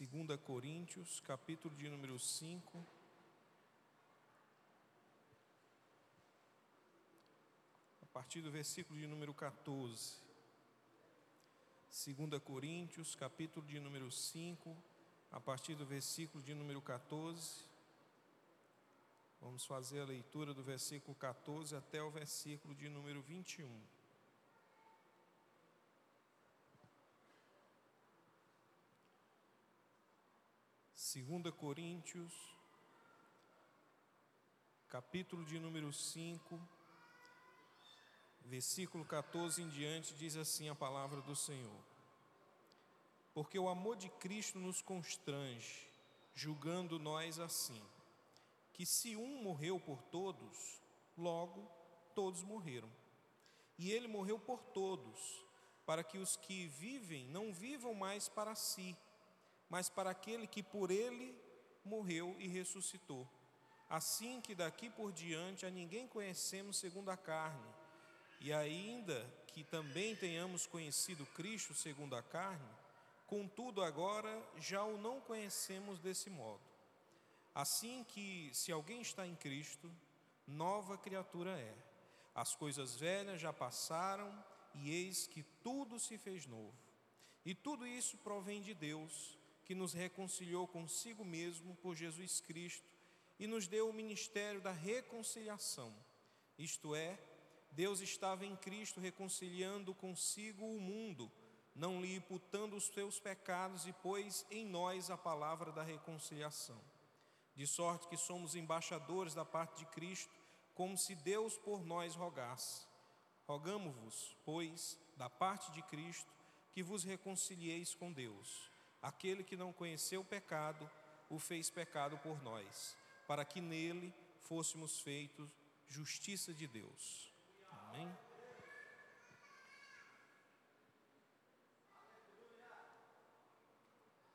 2 Coríntios, capítulo de número 5. A partir do versículo de número 14. 2 Coríntios, capítulo de número 5, a partir do versículo de número 14. Vamos fazer a leitura do versículo 14 até o versículo de número 21. 2 Coríntios, capítulo de número 5, versículo 14 em diante, diz assim a palavra do Senhor: Porque o amor de Cristo nos constrange, julgando nós assim, que se um morreu por todos, logo todos morreram. E ele morreu por todos, para que os que vivem não vivam mais para si, mas para aquele que por ele morreu e ressuscitou. Assim que daqui por diante a ninguém conhecemos segundo a carne, e ainda que também tenhamos conhecido Cristo segundo a carne, contudo agora já o não conhecemos desse modo. Assim que, se alguém está em Cristo, nova criatura é. As coisas velhas já passaram e eis que tudo se fez novo. E tudo isso provém de Deus que nos reconciliou consigo mesmo por Jesus Cristo e nos deu o ministério da reconciliação. Isto é, Deus estava em Cristo reconciliando consigo o mundo, não lhe imputando os seus pecados e pôs em nós a palavra da reconciliação. De sorte que somos embaixadores da parte de Cristo, como se Deus por nós rogasse. Rogamo-vos, pois, da parte de Cristo, que vos reconcilieis com Deus Aquele que não conheceu o pecado, o fez pecado por nós, para que nele fôssemos feitos justiça de Deus. Amém?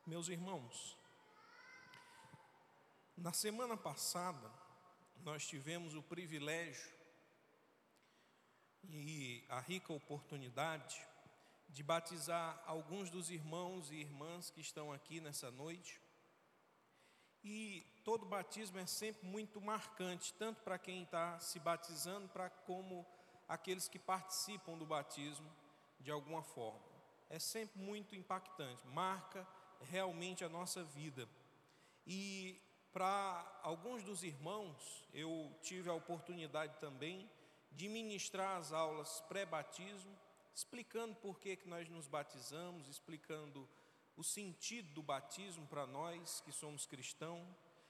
Meus irmãos, na semana passada, nós tivemos o privilégio e a rica oportunidade de batizar alguns dos irmãos e irmãs que estão aqui nessa noite. E todo batismo é sempre muito marcante, tanto para quem está se batizando, para como aqueles que participam do batismo de alguma forma. É sempre muito impactante, marca realmente a nossa vida. E para alguns dos irmãos, eu tive a oportunidade também de ministrar as aulas pré-batismo explicando por que, que nós nos batizamos, explicando o sentido do batismo para nós que somos cristãos,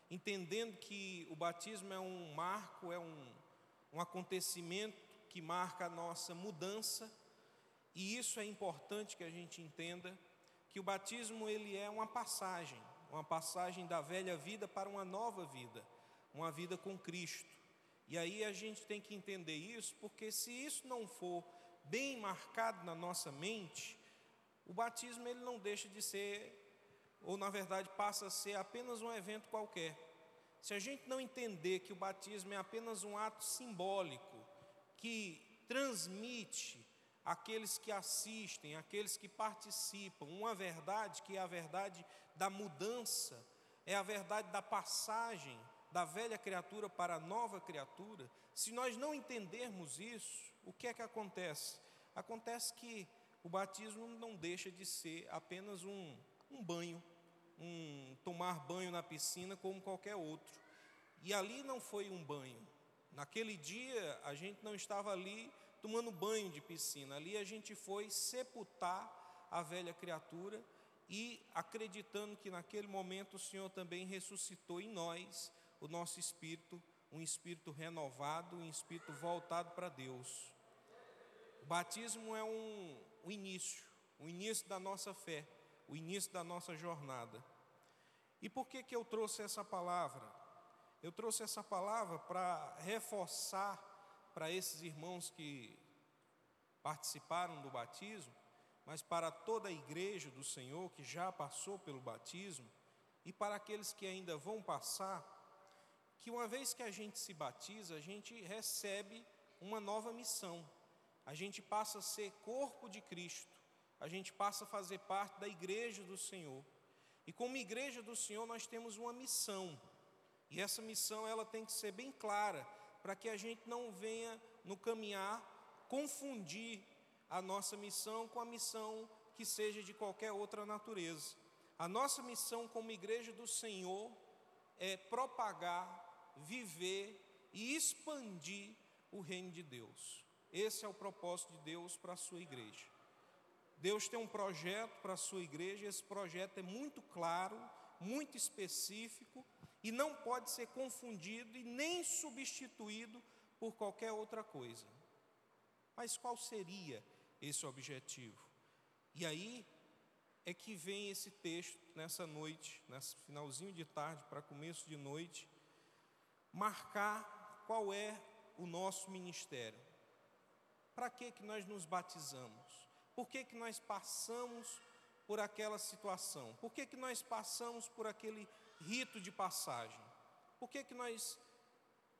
entendendo que o batismo é um marco, é um, um acontecimento que marca a nossa mudança, e isso é importante que a gente entenda que o batismo ele é uma passagem, uma passagem da velha vida para uma nova vida, uma vida com Cristo. E aí a gente tem que entender isso, porque se isso não for bem marcado na nossa mente, o batismo ele não deixa de ser, ou na verdade passa a ser apenas um evento qualquer. Se a gente não entender que o batismo é apenas um ato simbólico que transmite àqueles que assistem, àqueles que participam, uma verdade que é a verdade da mudança, é a verdade da passagem da velha criatura para a nova criatura, se nós não entendermos isso, o que é que acontece? Acontece que o batismo não deixa de ser apenas um, um banho, um tomar banho na piscina como qualquer outro. E ali não foi um banho. Naquele dia a gente não estava ali tomando banho de piscina, ali a gente foi sepultar a velha criatura e acreditando que naquele momento o Senhor também ressuscitou em nós o nosso espírito, um espírito renovado, um espírito voltado para Deus. O batismo é um, um início, o início da nossa fé, o início da nossa jornada. E por que, que eu trouxe essa palavra? Eu trouxe essa palavra para reforçar para esses irmãos que participaram do batismo, mas para toda a igreja do Senhor que já passou pelo batismo e para aqueles que ainda vão passar, que uma vez que a gente se batiza, a gente recebe uma nova missão a gente passa a ser corpo de Cristo, a gente passa a fazer parte da igreja do Senhor. E como igreja do Senhor, nós temos uma missão. E essa missão ela tem que ser bem clara, para que a gente não venha no caminhar confundir a nossa missão com a missão que seja de qualquer outra natureza. A nossa missão como igreja do Senhor é propagar, viver e expandir o reino de Deus. Esse é o propósito de Deus para a sua igreja. Deus tem um projeto para a sua igreja, esse projeto é muito claro, muito específico e não pode ser confundido e nem substituído por qualquer outra coisa. Mas qual seria esse objetivo? E aí é que vem esse texto nessa noite, nesse finalzinho de tarde para começo de noite, marcar qual é o nosso ministério. Para que que nós nos batizamos? Por que que nós passamos por aquela situação? Por que que nós passamos por aquele rito de passagem? Por que que nós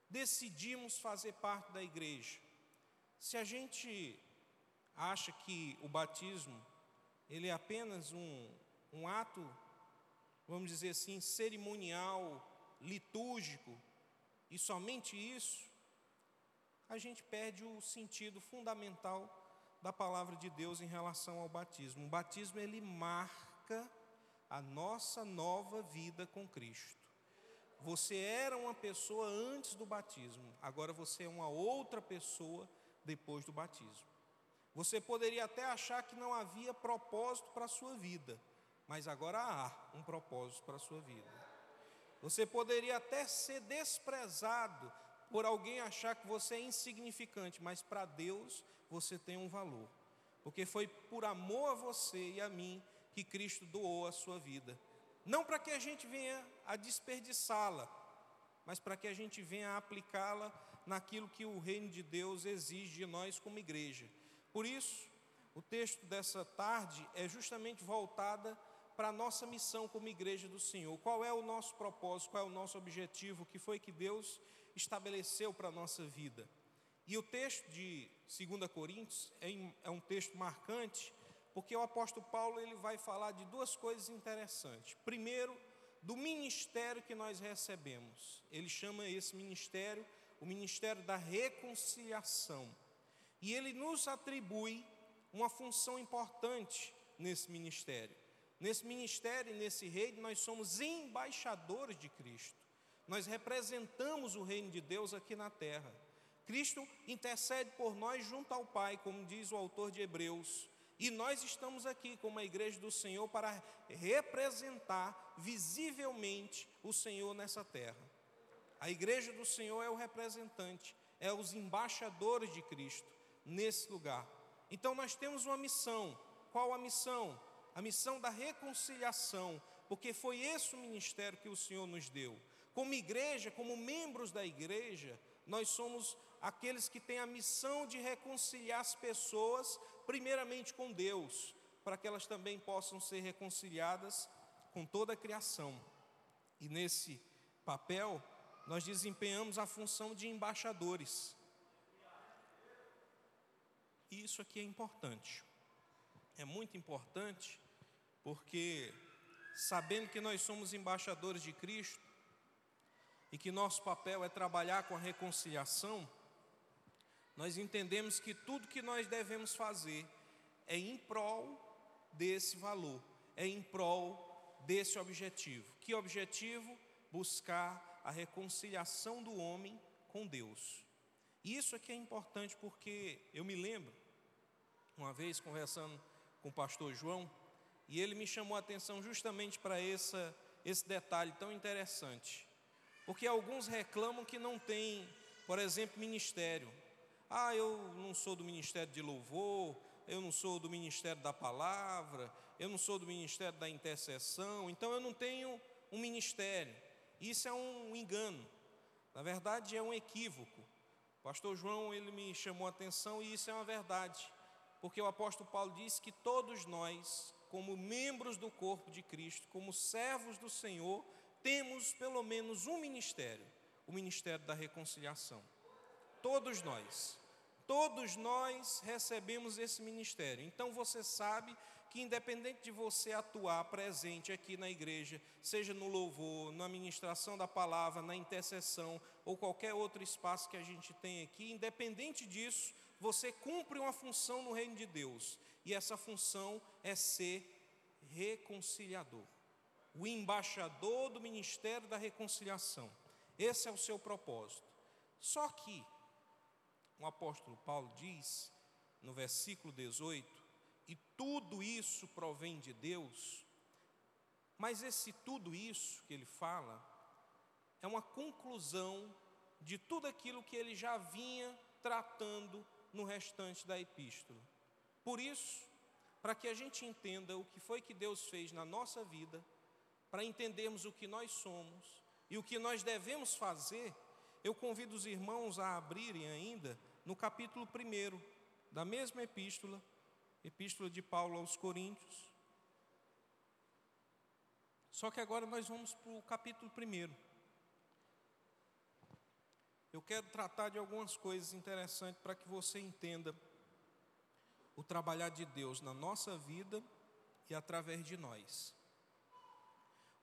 decidimos fazer parte da igreja? Se a gente acha que o batismo ele é apenas um, um ato, vamos dizer assim, cerimonial, litúrgico, e somente isso, a gente perde o sentido fundamental da palavra de Deus em relação ao batismo. O batismo ele marca a nossa nova vida com Cristo. Você era uma pessoa antes do batismo, agora você é uma outra pessoa depois do batismo. Você poderia até achar que não havia propósito para a sua vida, mas agora há um propósito para a sua vida. Você poderia até ser desprezado por alguém achar que você é insignificante, mas para Deus você tem um valor, porque foi por amor a você e a mim que Cristo doou a sua vida. Não para que a gente venha a desperdiçá-la, mas para que a gente venha a aplicá-la naquilo que o reino de Deus exige de nós como igreja. Por isso, o texto dessa tarde é justamente voltada para a nossa missão como igreja do Senhor. Qual é o nosso propósito, qual é o nosso objetivo, o que foi que Deus estabeleceu para a nossa vida. E o texto de 2 Coríntios é, é um texto marcante, porque o apóstolo Paulo ele vai falar de duas coisas interessantes. Primeiro, do ministério que nós recebemos. Ele chama esse ministério o ministério da reconciliação. E ele nos atribui uma função importante nesse ministério. Nesse ministério e nesse reino, nós somos embaixadores de Cristo. Nós representamos o reino de Deus aqui na terra. Cristo intercede por nós junto ao Pai, como diz o autor de Hebreus. E nós estamos aqui como a igreja do Senhor para representar visivelmente o Senhor nessa terra. A igreja do Senhor é o representante, é os embaixadores de Cristo nesse lugar. Então nós temos uma missão. Qual a missão? A missão da reconciliação, porque foi esse o ministério que o Senhor nos deu. Como igreja, como membros da igreja, nós somos aqueles que têm a missão de reconciliar as pessoas, primeiramente com Deus, para que elas também possam ser reconciliadas com toda a criação. E nesse papel, nós desempenhamos a função de embaixadores. E isso aqui é importante. É muito importante, porque sabendo que nós somos embaixadores de Cristo e que nosso papel é trabalhar com a reconciliação, nós entendemos que tudo que nós devemos fazer é em prol desse valor, é em prol desse objetivo. Que objetivo? Buscar a reconciliação do homem com Deus. Isso aqui é importante porque eu me lembro uma vez conversando com o pastor João, e ele me chamou a atenção justamente para esse detalhe tão interessante. Porque alguns reclamam que não tem, por exemplo, ministério. Ah, eu não sou do ministério de louvor, eu não sou do ministério da palavra, eu não sou do ministério da intercessão, então eu não tenho um ministério. Isso é um engano. Na verdade, é um equívoco. O pastor João, ele me chamou a atenção e isso é uma verdade porque o apóstolo Paulo diz que todos nós, como membros do corpo de Cristo, como servos do Senhor, temos pelo menos um ministério, o ministério da reconciliação. Todos nós, todos nós recebemos esse ministério. Então você sabe que, independente de você atuar presente aqui na igreja, seja no louvor, na ministração da palavra, na intercessão ou qualquer outro espaço que a gente tem aqui, independente disso, você cumpre uma função no reino de Deus, e essa função é ser reconciliador, o embaixador do ministério da reconciliação. Esse é o seu propósito. Só que o apóstolo Paulo diz no versículo 18 e tudo isso provém de Deus, mas esse tudo isso que ele fala é uma conclusão de tudo aquilo que ele já vinha tratando no restante da epístola. Por isso, para que a gente entenda o que foi que Deus fez na nossa vida, para entendermos o que nós somos e o que nós devemos fazer, eu convido os irmãos a abrirem ainda no capítulo 1 da mesma epístola, Epístola de Paulo aos Coríntios. Só que agora nós vamos para o capítulo 1. Eu quero tratar de algumas coisas interessantes para que você entenda o trabalhar de Deus na nossa vida e através de nós.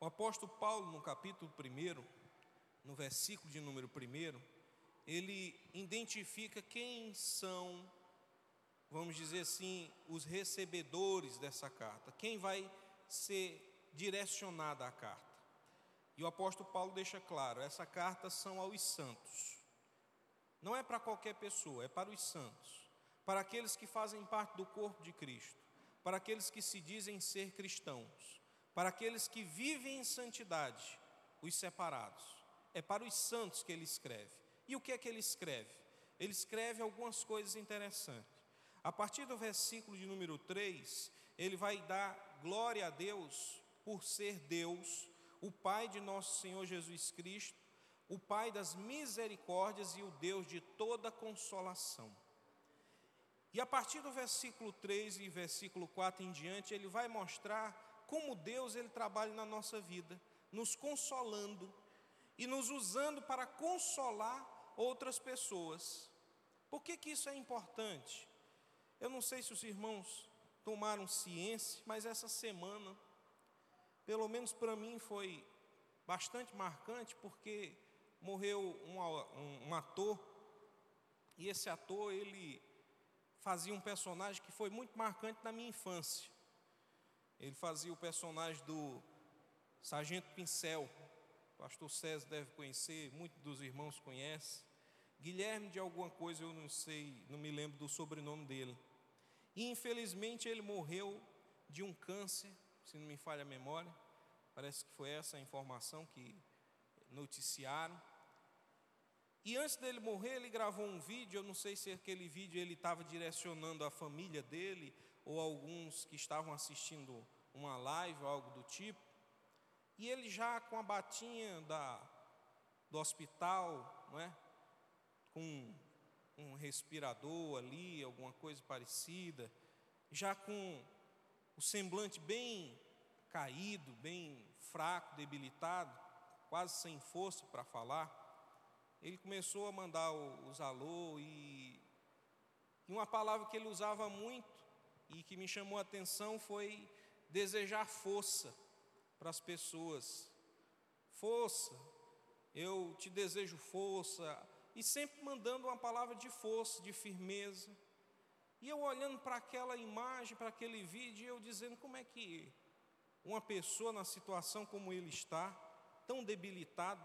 O apóstolo Paulo, no capítulo 1, no versículo de número 1, ele identifica quem são vamos dizer assim, os recebedores dessa carta, quem vai ser direcionada à carta. E o apóstolo Paulo deixa claro: essa carta são aos santos. Não é para qualquer pessoa, é para os santos, para aqueles que fazem parte do corpo de Cristo, para aqueles que se dizem ser cristãos, para aqueles que vivem em santidade, os separados. É para os santos que ele escreve. E o que é que ele escreve? Ele escreve algumas coisas interessantes. A partir do versículo de número 3, ele vai dar glória a Deus por ser Deus, o Pai de nosso Senhor Jesus Cristo, o Pai das misericórdias e o Deus de toda consolação. E a partir do versículo 3 e versículo 4 em diante, ele vai mostrar como Deus ele trabalha na nossa vida, nos consolando e nos usando para consolar outras pessoas. Por que, que isso é importante? Eu não sei se os irmãos tomaram ciência, mas essa semana, pelo menos para mim, foi bastante marcante, porque morreu um, um, um ator, e esse ator, ele fazia um personagem que foi muito marcante na minha infância. Ele fazia o personagem do Sargento Pincel, o pastor César deve conhecer, muitos dos irmãos conhecem. Guilherme de alguma coisa, eu não sei, não me lembro do sobrenome dele. E infelizmente ele morreu de um câncer, se não me falha a memória. Parece que foi essa a informação que noticiaram. E antes dele morrer, ele gravou um vídeo, eu não sei se aquele vídeo ele estava direcionando a família dele ou alguns que estavam assistindo uma live ou algo do tipo. E ele já com a batinha da, do hospital, não é? com um respirador ali, alguma coisa parecida, já com o semblante bem caído, bem fraco, debilitado, quase sem força para falar, ele começou a mandar os alô e, e uma palavra que ele usava muito e que me chamou a atenção foi desejar força para as pessoas. Força, eu te desejo força, e sempre mandando uma palavra de força, de firmeza. E eu olhando para aquela imagem, para aquele vídeo, eu dizendo como é que uma pessoa na situação como ele está, tão debilitado,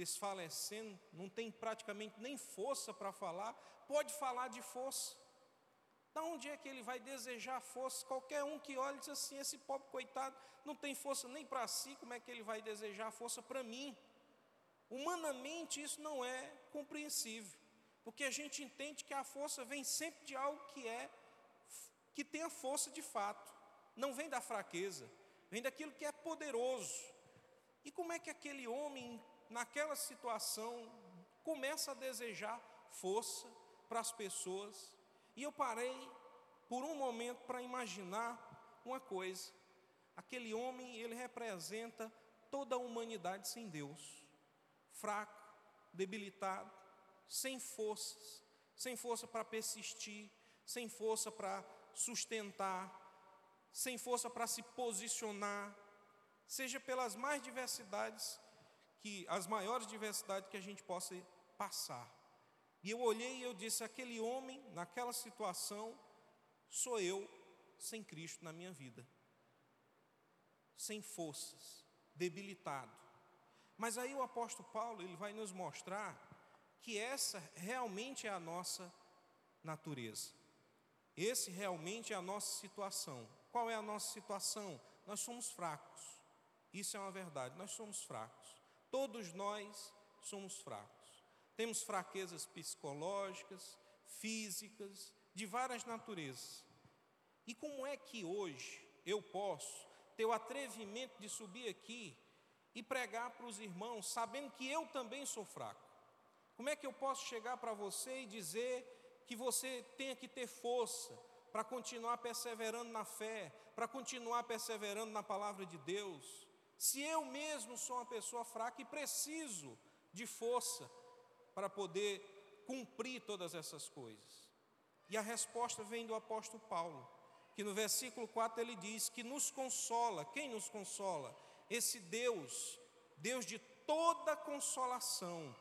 desfalecendo, não tem praticamente nem força para falar, pode falar de força. Da onde é que ele vai desejar força? Qualquer um que olhe diz assim: esse pobre coitado não tem força nem para si, como é que ele vai desejar força para mim? Humanamente isso não é compreensível, porque a gente entende que a força vem sempre de algo que é que tem a força de fato, não vem da fraqueza, vem daquilo que é poderoso. E como é que aquele homem naquela situação começa a desejar força para as pessoas? E eu parei por um momento para imaginar uma coisa. Aquele homem, ele representa toda a humanidade sem Deus fraco, debilitado, sem forças, sem força para persistir, sem força para sustentar, sem força para se posicionar, seja pelas mais diversidades que as maiores diversidades que a gente possa passar. E eu olhei e eu disse: aquele homem, naquela situação, sou eu sem Cristo na minha vida, sem forças, debilitado. Mas aí o apóstolo Paulo ele vai nos mostrar que essa realmente é a nossa natureza. Esse realmente é a nossa situação. Qual é a nossa situação? Nós somos fracos. Isso é uma verdade, nós somos fracos. Todos nós somos fracos. Temos fraquezas psicológicas, físicas, de várias naturezas. E como é que hoje eu posso ter o atrevimento de subir aqui e pregar para os irmãos, sabendo que eu também sou fraco? Como é que eu posso chegar para você e dizer que você tenha que ter força para continuar perseverando na fé, para continuar perseverando na palavra de Deus, se eu mesmo sou uma pessoa fraca e preciso de força para poder cumprir todas essas coisas? E a resposta vem do apóstolo Paulo, que no versículo 4 ele diz que nos consola. Quem nos consola? Esse Deus, Deus de toda consolação.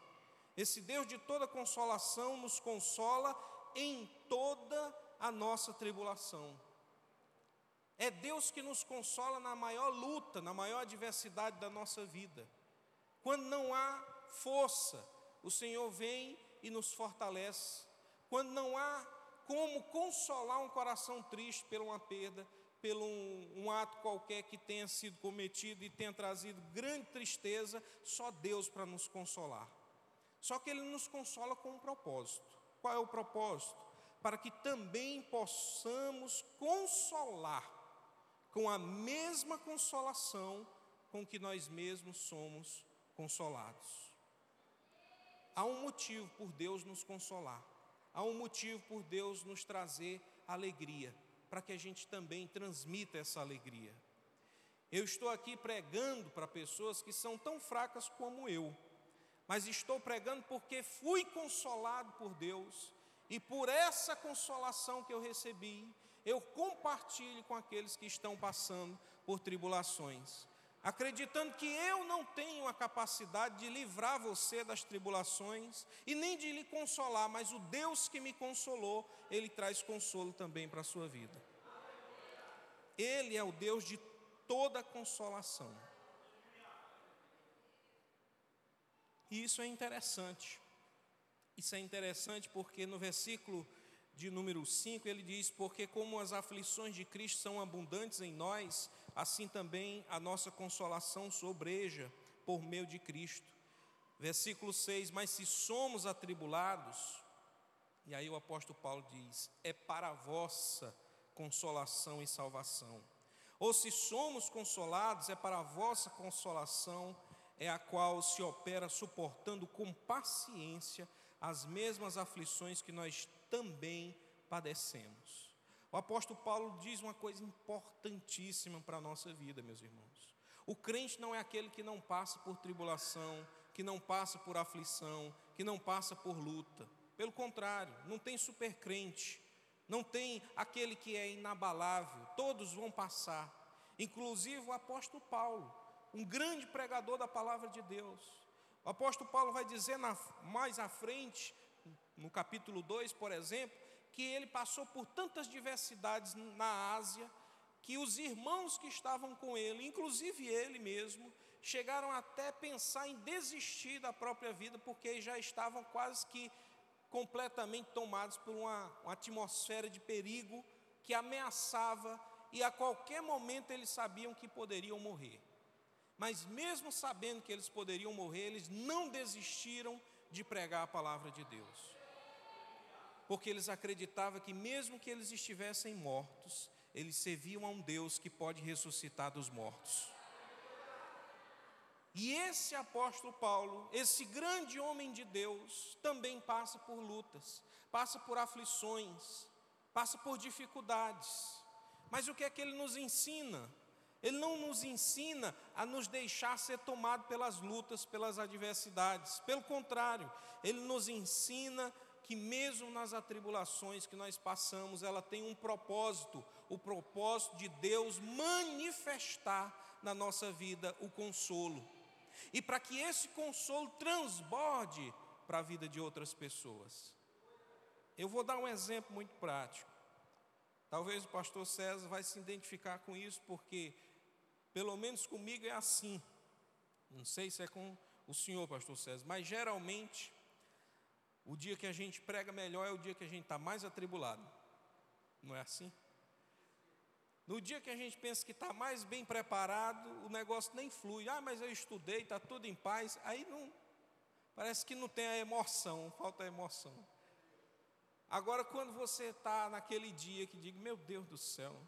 Esse Deus de toda consolação nos consola em toda a nossa tribulação. É Deus que nos consola na maior luta, na maior adversidade da nossa vida. Quando não há força, o Senhor vem e nos fortalece. Quando não há como consolar um coração triste por uma perda, pelo um, um, ato qualquer que tenha sido cometido e tenha trazido grande tristeza, só Deus para nos consolar. Só que Ele nos consola com um propósito. Qual é o propósito? Para que também possamos consolar com a mesma consolação com que nós mesmos somos consolados. Há um motivo por Deus nos consolar, há um motivo por Deus nos trazer alegria, para que a gente também transmita essa alegria. Eu estou aqui pregando para pessoas que são tão fracas como eu, mas estou pregando porque fui consolado por Deus e por essa consolação que eu recebi, eu compartilho com aqueles que estão passando por tribulações, acreditando que eu não tenho a capacidade de livrar você das tribulações e nem de lhe consolar, mas o Deus que me consolou, ele traz consolo também para a sua vida. Ele é o Deus de toda consolação. E isso é interessante. Isso é interessante porque no versículo de número 5, ele diz: Porque como as aflições de Cristo são abundantes em nós, assim também a nossa consolação sobreja por meio de Cristo. Versículo 6: Mas se somos atribulados, e aí o apóstolo Paulo diz: É para a vossa consolação e salvação. Ou se somos consolados, é para a vossa consolação, é a qual se opera suportando com paciência as mesmas aflições que nós também padecemos. O apóstolo Paulo diz uma coisa importantíssima para a nossa vida, meus irmãos. O crente não é aquele que não passa por tribulação, que não passa por aflição, que não passa por luta. Pelo contrário, não tem supercrente, não tem aquele que é inabalável, todos vão passar. Inclusive o apóstolo Paulo, um grande pregador da palavra de Deus. O apóstolo Paulo vai dizer na, mais à frente no capítulo 2, por exemplo, que ele passou por tantas diversidades na Ásia, que os irmãos que estavam com ele, inclusive ele mesmo, chegaram até pensar em desistir da própria vida, porque já estavam quase que completamente tomados por uma, uma atmosfera de perigo que ameaçava e a qualquer momento eles sabiam que poderiam morrer. Mas mesmo sabendo que eles poderiam morrer, eles não desistiram de pregar a palavra de Deus porque eles acreditavam que, mesmo que eles estivessem mortos, eles serviam a um Deus que pode ressuscitar dos mortos. E esse apóstolo Paulo, esse grande homem de Deus, também passa por lutas, passa por aflições, passa por dificuldades. Mas o que é que ele nos ensina? Ele não nos ensina a nos deixar ser tomado pelas lutas, pelas adversidades. Pelo contrário, ele nos ensina que mesmo nas atribulações que nós passamos, ela tem um propósito, o propósito de Deus manifestar na nossa vida o consolo. E para que esse consolo transborde para a vida de outras pessoas. Eu vou dar um exemplo muito prático. Talvez o pastor César vai se identificar com isso, porque, pelo menos comigo, é assim. Não sei se é com o senhor, pastor César, mas geralmente, o dia que a gente prega melhor é o dia que a gente está mais atribulado. Não é assim? No dia que a gente pensa que está mais bem preparado, o negócio nem flui. Ah, mas eu estudei, está tudo em paz. Aí não, parece que não tem a emoção, falta a emoção. Agora, quando você está naquele dia que diga, meu Deus do céu,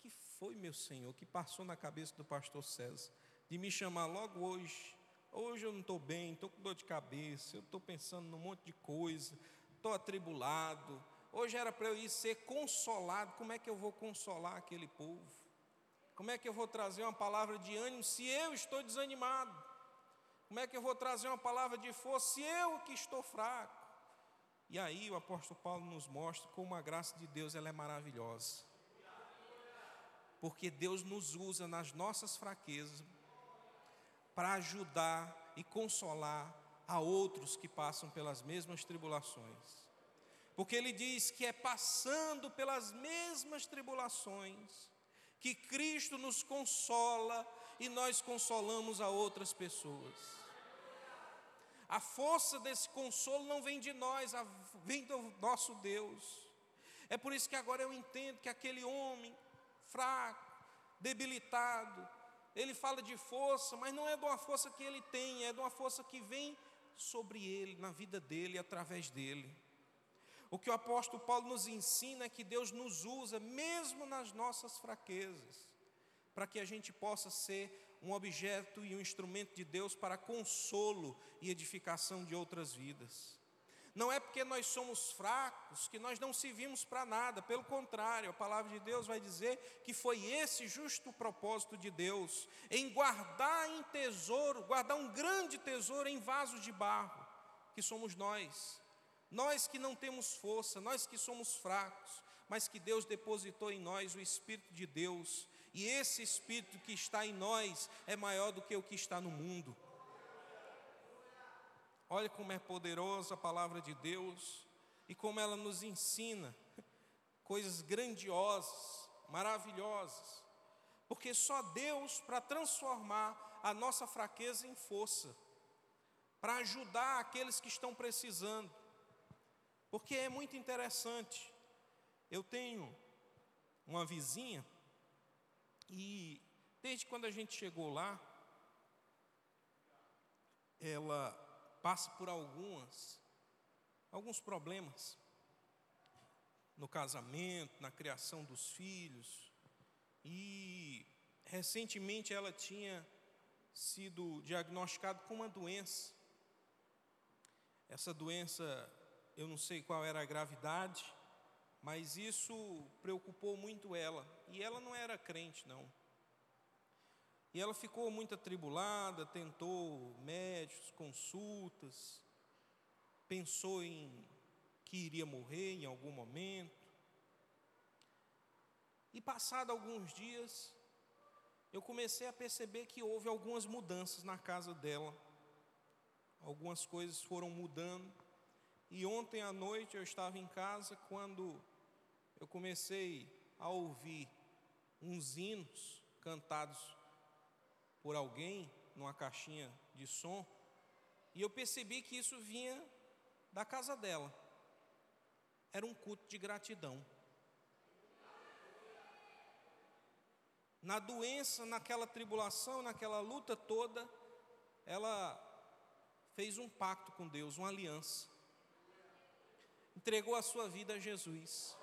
que foi, meu Senhor, que passou na cabeça do pastor César, de me chamar logo hoje. Hoje eu não estou bem, estou com dor de cabeça, eu estou pensando num monte de coisa, estou atribulado Hoje era para eu ir ser consolado. Como é que eu vou consolar aquele povo? Como é que eu vou trazer uma palavra de ânimo se eu estou desanimado? Como é que eu vou trazer uma palavra de força se eu que estou fraco? E aí o apóstolo Paulo nos mostra como a graça de Deus ela é maravilhosa. Porque Deus nos usa nas nossas fraquezas para ajudar e consolar a outros que passam pelas mesmas tribulações porque ele diz que é passando pelas mesmas tribulações que Cristo nos consola e nós consolamos a outras pessoas. A força desse consolo não vem de nós, vem do nosso Deus. É por isso que agora eu entendo que aquele homem fraco, debilitado, ele fala de força, mas não é de uma força que ele tem, é de uma força que vem sobre ele, na vida dele, através dele. O que o apóstolo Paulo nos ensina é que Deus nos usa mesmo nas nossas fraquezas, para que a gente possa ser um objeto e um instrumento de Deus para consolo e edificação de outras vidas. Não é porque nós somos fracos que nós não servimos para nada, pelo contrário, a palavra de Deus vai dizer que foi esse justo propósito de Deus, em guardar em tesouro, guardar um grande tesouro em vasos de barro, que somos nós nós que não temos força, nós que somos fracos, mas que Deus depositou em nós o Espírito de Deus, e esse Espírito que está em nós é maior do que o que está no mundo. Olha como é poderosa a palavra de Deus e como ela nos ensina coisas grandiosas, maravilhosas, porque só Deus para transformar a nossa fraqueza em força, para ajudar aqueles que estão precisando. Porque é muito interessante. Eu tenho uma vizinha e desde quando a gente chegou lá, ela passa por algumas alguns problemas no casamento, na criação dos filhos. E recentemente ela tinha sido diagnosticada com uma doença. Essa doença eu não sei qual era a gravidade, mas isso preocupou muito ela. E ela não era crente, não. E ela ficou muito atribulada, tentou médicos, consultas, pensou em que iria morrer em algum momento. E passado alguns dias, eu comecei a perceber que houve algumas mudanças na casa dela. Algumas coisas foram mudando. E ontem à noite eu estava em casa quando eu comecei a ouvir uns hinos cantados por alguém numa caixinha de som, e eu percebi que isso vinha da casa dela. Era um culto de gratidão. Na doença, naquela tribulação, naquela luta toda, ela fez um pacto com Deus, uma aliança entregou a sua vida a Jesus.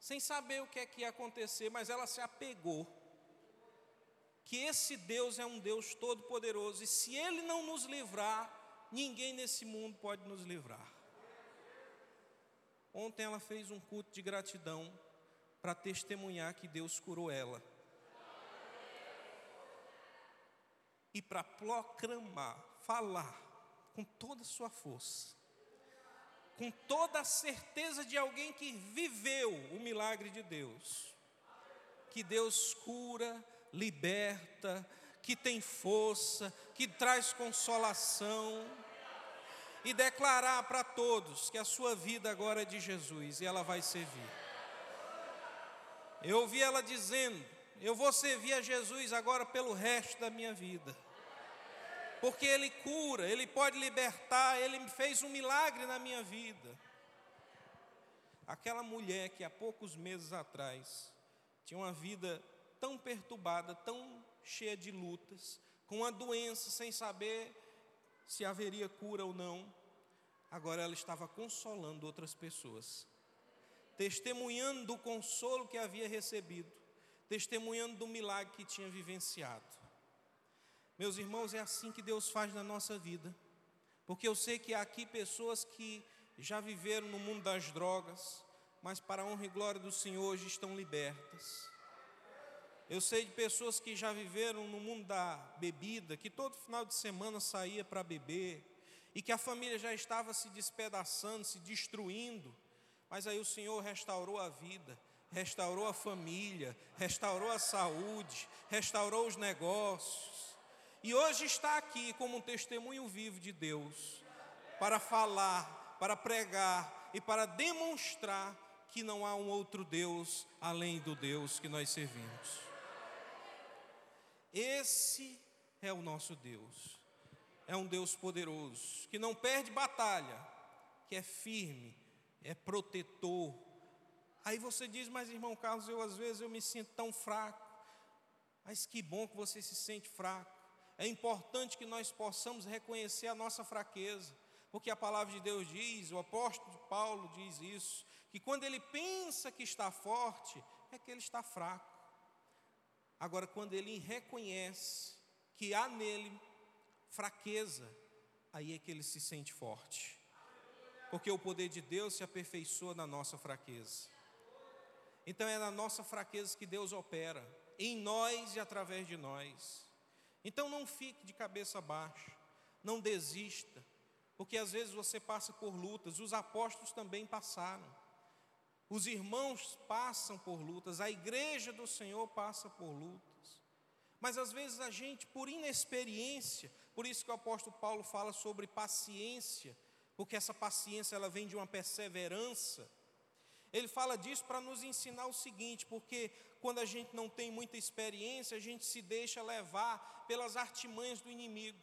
Sem saber o que é que ia acontecer, mas ela se apegou. Que esse Deus é um Deus todo-poderoso e se Ele não nos livrar, ninguém nesse mundo pode nos livrar. Ontem ela fez um culto de gratidão para testemunhar que Deus curou ela. E para proclamar, falar com toda a sua força com toda a certeza de alguém que viveu o milagre de Deus. Que Deus cura, liberta, que tem força, que traz consolação. E declarar para todos que a sua vida agora é de Jesus e ela vai servir. Eu ouvi ela dizendo: Eu vou servir a Jesus agora pelo resto da minha vida porque Ele cura, Ele pode libertar, Ele fez um milagre na minha vida. Aquela mulher que há poucos meses atrás tinha uma vida tão perturbada, tão cheia de lutas, com uma doença sem saber se haveria cura ou não, agora ela estava consolando outras pessoas, testemunhando do consolo que havia recebido, testemunhando do milagre que tinha vivenciado. Meus irmãos, é assim que Deus faz na nossa vida. Porque eu sei que há aqui pessoas que já viveram no mundo das drogas, mas para a honra e glória do Senhor hoje estão libertas. Eu sei de pessoas que já viveram no mundo da bebida, que todo final de semana saía para beber, e que a família já estava se despedaçando, se destruindo, mas aí o Senhor restaurou a vida, restaurou a família, restaurou a saúde, restaurou os negócios e hoje está aqui como um testemunho vivo de Deus, para falar, para pregar e para demonstrar que não há um outro Deus além do Deus que nós servimos. Esse é o nosso Deus. É um Deus poderoso, que não perde batalha, que é firme, é protetor. Aí você diz, mas irmão Carlos, eu às vezes eu me sinto tão fraco. Mas que bom que você se sente fraco é importante que nós possamos reconhecer a nossa fraqueza, porque a palavra de Deus diz, o apóstolo Paulo diz isso, que quando ele pensa que está forte, é que ele está fraco. Agora, quando ele reconhece que há nele fraqueza, aí é que ele se sente forte. Porque o poder de Deus se aperfeiçoa na nossa fraqueza. Então é na nossa fraqueza que Deus opera, em nós e através de nós. Então não fique de cabeça baixa, não desista, porque às vezes você passa por lutas, os apóstolos também passaram, os irmãos passam por lutas, a igreja do Senhor passa por lutas, mas às vezes a gente, por inexperiência, por isso que o apóstolo Paulo fala sobre paciência, porque essa paciência ela vem de uma perseverança. Ele fala disso para nos ensinar o seguinte, porque quando a gente não tem muita experiência, a gente se deixa levar pelas artimanhas do inimigo.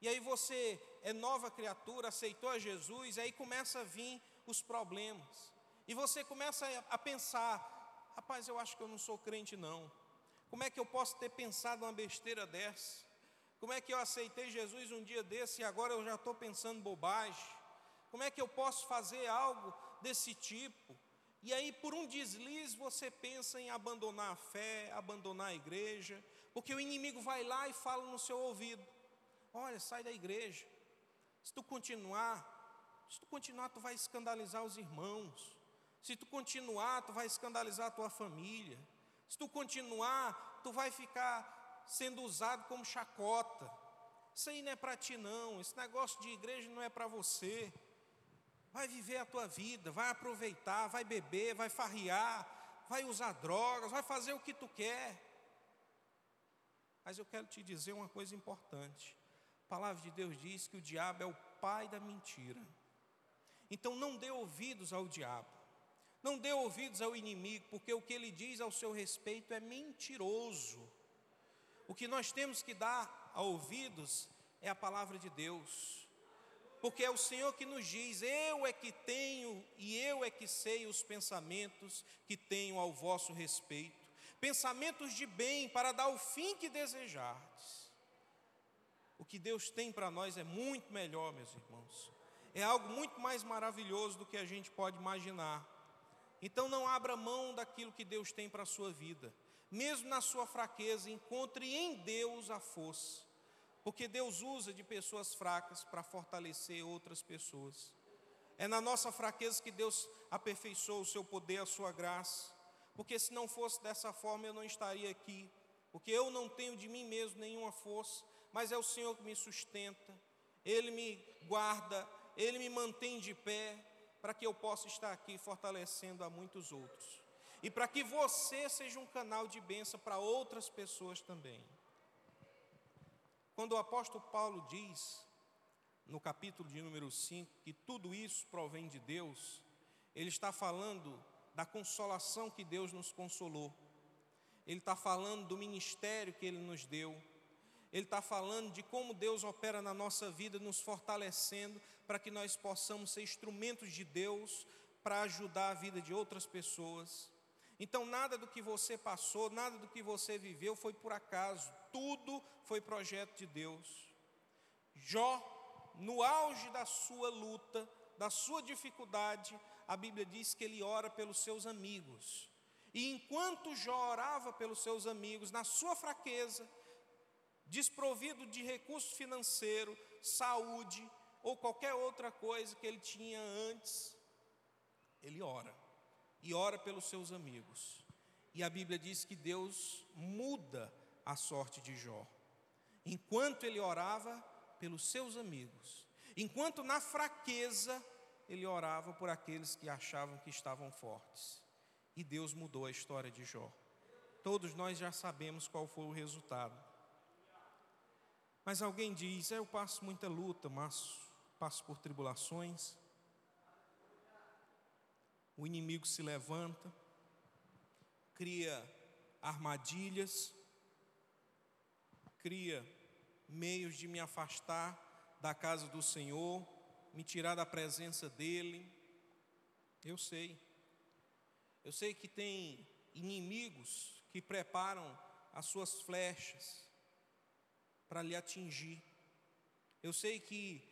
E aí você é nova criatura, aceitou a Jesus, e aí começa a vir os problemas. E você começa a pensar: rapaz, eu acho que eu não sou crente, não. Como é que eu posso ter pensado uma besteira dessa? Como é que eu aceitei Jesus um dia desse e agora eu já estou pensando bobagem? Como é que eu posso fazer algo desse tipo? E aí, por um deslize, você pensa em abandonar a fé, abandonar a igreja, porque o inimigo vai lá e fala no seu ouvido: Olha, sai da igreja. Se tu continuar, se tu continuar, tu vai escandalizar os irmãos. Se tu continuar, tu vai escandalizar a tua família. Se tu continuar, tu vai ficar sendo usado como chacota. Isso aí não é para ti, não. Esse negócio de igreja não é para você. Vai viver a tua vida, vai aproveitar, vai beber, vai farriar, vai usar drogas, vai fazer o que tu quer. Mas eu quero te dizer uma coisa importante. A palavra de Deus diz que o diabo é o pai da mentira. Então não dê ouvidos ao diabo. Não dê ouvidos ao inimigo, porque o que ele diz ao seu respeito é mentiroso. O que nós temos que dar a ouvidos é a palavra de Deus porque é o Senhor que nos diz: Eu é que tenho e eu é que sei os pensamentos que tenho ao vosso respeito, pensamentos de bem para dar o fim que desejardes. O que Deus tem para nós é muito melhor, meus irmãos. É algo muito mais maravilhoso do que a gente pode imaginar. Então não abra mão daquilo que Deus tem para a sua vida. Mesmo na sua fraqueza, encontre em Deus a força porque Deus usa de pessoas fracas para fortalecer outras pessoas. É na nossa fraqueza que Deus aperfeiçoa o seu poder, a sua graça. Porque se não fosse dessa forma eu não estaria aqui. Porque eu não tenho de mim mesmo nenhuma força, mas é o Senhor que me sustenta. Ele me guarda, Ele me mantém de pé para que eu possa estar aqui fortalecendo a muitos outros. E para que você seja um canal de bênção para outras pessoas também. Quando o apóstolo Paulo diz, no capítulo de número 5, que tudo isso provém de Deus, ele está falando da consolação que Deus nos consolou. Ele está falando do ministério que Ele nos deu. Ele está falando de como Deus opera na nossa vida, nos fortalecendo para que nós possamos ser instrumentos de Deus para ajudar a vida de outras pessoas. Então, nada do que você passou, nada do que você viveu foi por acaso, tudo foi projeto de Deus. Jó, no auge da sua luta, da sua dificuldade, a Bíblia diz que ele ora pelos seus amigos. E enquanto Jó orava pelos seus amigos, na sua fraqueza, desprovido de recurso financeiro, saúde ou qualquer outra coisa que ele tinha antes, ele ora. E ora pelos seus amigos. E a Bíblia diz que Deus muda a sorte de Jó. Enquanto ele orava pelos seus amigos, enquanto na fraqueza ele orava por aqueles que achavam que estavam fortes. E Deus mudou a história de Jó. Todos nós já sabemos qual foi o resultado. Mas alguém diz: é, Eu passo muita luta, mas passo por tribulações. O inimigo se levanta, cria armadilhas, cria meios de me afastar da casa do Senhor, me tirar da presença dEle. Eu sei. Eu sei que tem inimigos que preparam as suas flechas para lhe atingir. Eu sei que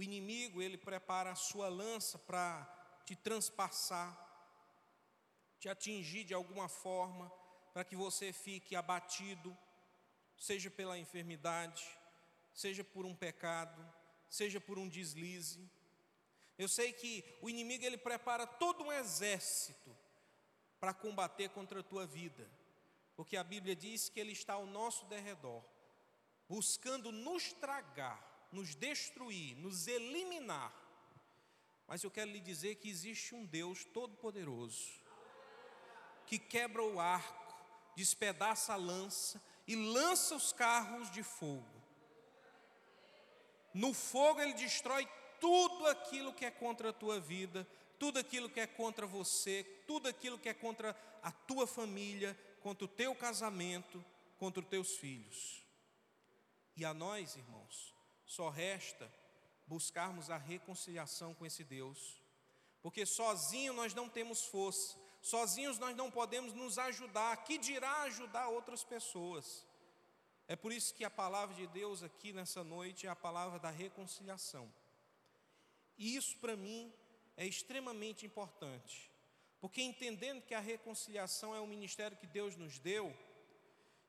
o inimigo, ele prepara a sua lança para te transpassar, te atingir de alguma forma, para que você fique abatido, seja pela enfermidade, seja por um pecado, seja por um deslize. Eu sei que o inimigo ele prepara todo um exército para combater contra a tua vida, porque a Bíblia diz que ele está ao nosso derredor, buscando nos tragar, nos destruir, nos eliminar. Mas eu quero lhe dizer que existe um Deus todo-poderoso, que quebra o arco, despedaça a lança e lança os carros de fogo. No fogo ele destrói tudo aquilo que é contra a tua vida, tudo aquilo que é contra você, tudo aquilo que é contra a tua família, contra o teu casamento, contra os teus filhos. E a nós, irmãos, só resta buscarmos a reconciliação com esse Deus, porque sozinho nós não temos força, sozinhos nós não podemos nos ajudar, que dirá ajudar outras pessoas. É por isso que a palavra de Deus aqui nessa noite é a palavra da reconciliação. E isso para mim é extremamente importante, porque entendendo que a reconciliação é um ministério que Deus nos deu,